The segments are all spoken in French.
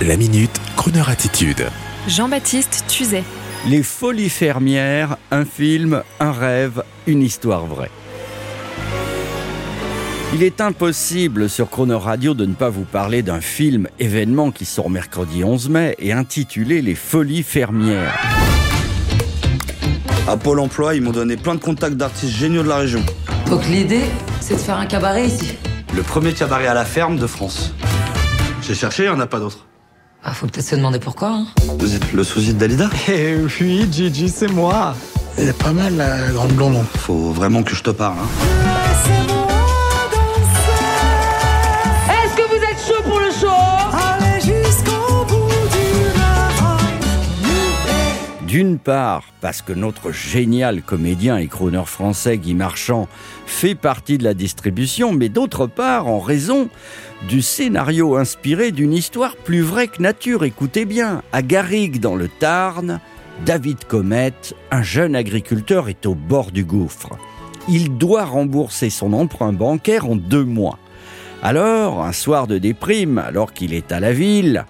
La minute, Kroneur attitude. Jean-Baptiste Tuzet. Les Folies fermières, un film, un rêve, une histoire vraie. Il est impossible sur Chrono Radio de ne pas vous parler d'un film événement qui sort mercredi 11 mai et intitulé Les Folies fermières. À Pôle emploi, ils m'ont donné plein de contacts d'artistes géniaux de la région. Donc l'idée, c'est de faire un cabaret ici. Le premier cabaret à la ferme de France. J'ai cherché, il n'y en a pas d'autre. Ah, faut peut-être se demander pourquoi. Hein. Vous êtes le sosie de Dalida? Eh oui, Gigi, c'est moi. Elle est pas mal, la grande blonde. Faut vraiment que je te parle. Hein. Part, parce que notre génial comédien et chroneur français Guy Marchand fait partie de la distribution, mais d'autre part, en raison du scénario inspiré d'une histoire plus vraie que nature. Écoutez bien, à Garrigue, dans le Tarn, David Comet, un jeune agriculteur, est au bord du gouffre. Il doit rembourser son emprunt bancaire en deux mois. Alors, un soir de déprime, alors qu'il est à la ville,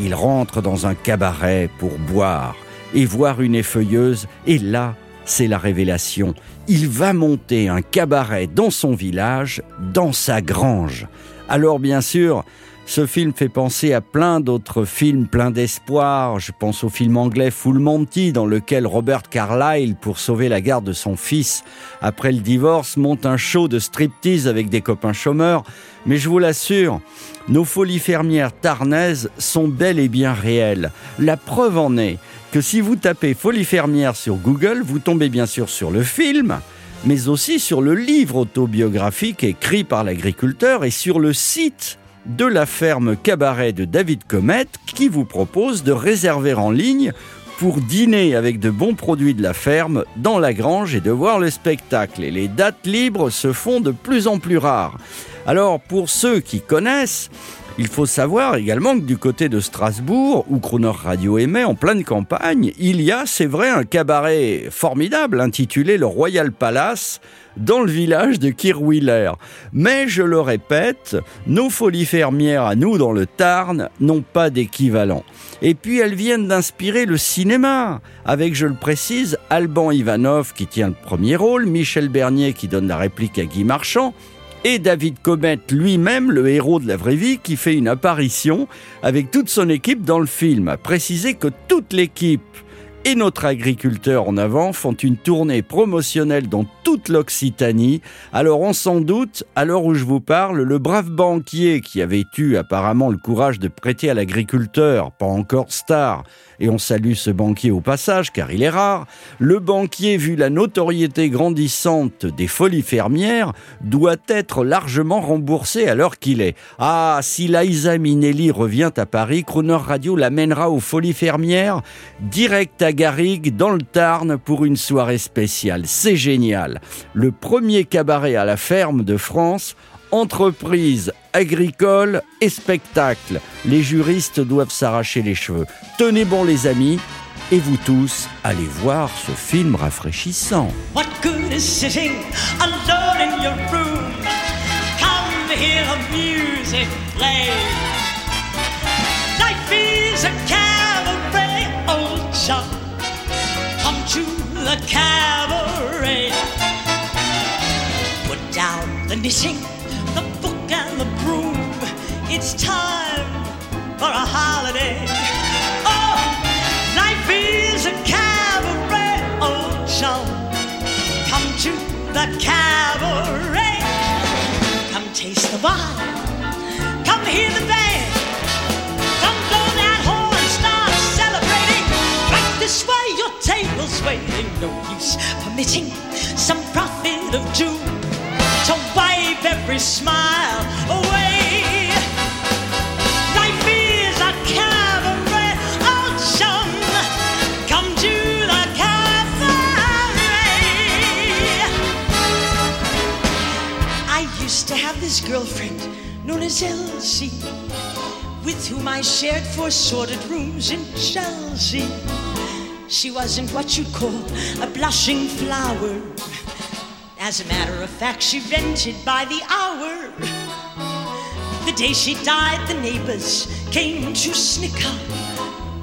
il rentre dans un cabaret pour boire et voir une effeuilleuse, et là, c'est la révélation. Il va monter un cabaret dans son village, dans sa grange. Alors bien sûr, ce film fait penser à plein d'autres films pleins d'espoir. Je pense au film anglais Full Monty, dans lequel Robert Carlyle, pour sauver la garde de son fils après le divorce, monte un show de striptease avec des copains chômeurs. Mais je vous l'assure, nos folies fermières tarnaises sont bel et bien réelles. La preuve en est que si vous tapez Folie fermière sur Google, vous tombez bien sûr sur le film, mais aussi sur le livre autobiographique écrit par l'agriculteur et sur le site de la ferme cabaret de David Comet qui vous propose de réserver en ligne pour dîner avec de bons produits de la ferme dans la grange et de voir le spectacle. Et les dates libres se font de plus en plus rares. Alors pour ceux qui connaissent, il faut savoir également que du côté de Strasbourg, où Croner Radio émet en pleine campagne, il y a, c'est vrai, un cabaret formidable intitulé le Royal Palace dans le village de Kirwiller. Mais je le répète, nos folies fermières à nous dans le Tarn n'ont pas d'équivalent. Et puis elles viennent d'inspirer le cinéma, avec, je le précise, Alban Ivanov qui tient le premier rôle, Michel Bernier qui donne la réplique à Guy Marchand, et David Comet lui-même, le héros de la vraie vie, qui fait une apparition avec toute son équipe dans le film. A préciser que toute l'équipe et notre agriculteur en avant font une tournée promotionnelle dans toute l'Occitanie. Alors on s'en doute, à l'heure où je vous parle, le brave banquier qui avait eu apparemment le courage de prêter à l'agriculteur, pas encore star, et on salue ce banquier au passage car il est rare, le banquier, vu la notoriété grandissante des folies fermières, doit être largement remboursé à l'heure qu'il est. Ah, si Laïsa Minelli revient à Paris, Croner Radio l'amènera aux folies fermières, direct à Garrigue, dans le Tarn, pour une soirée spéciale. C'est génial. Le premier cabaret à la ferme de France, entreprise agricole et spectacle. Les juristes doivent s'arracher les cheveux. Tenez bon les amis, et vous tous, allez voir ce film rafraîchissant. What good is sitting alone in your room? Come to hear music play. Life is a cabaret. To the cabaret. Put down the knitting, the book and the broom. It's time for a holiday. Oh, life is a cabaret, old chum. Come to the cabaret. Come taste the wine. Table's waiting. No use permitting some prophet of doom to wipe every smile away. Life is a cabaret, chum. Come to the cabaret. I used to have this girlfriend known as Elsie, with whom I shared four sordid rooms in Chelsea. She wasn't what you'd call a blushing flower. As a matter of fact, she rented by the hour. The day she died, the neighbors came to snicker.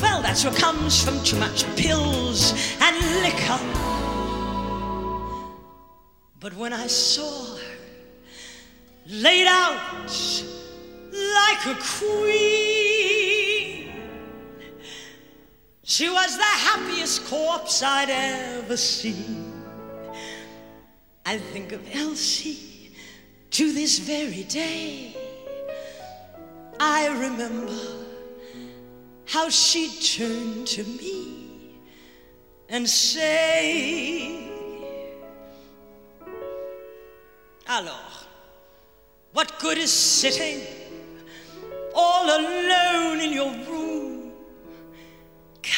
Well, that's what comes from too much pills and liquor. But when I saw her laid out like a queen, she was the happiest corpse I'd ever seen. I think of Elsie to this very day. I remember how she turned to me and say, Alors, what good is sitting all alone in your room?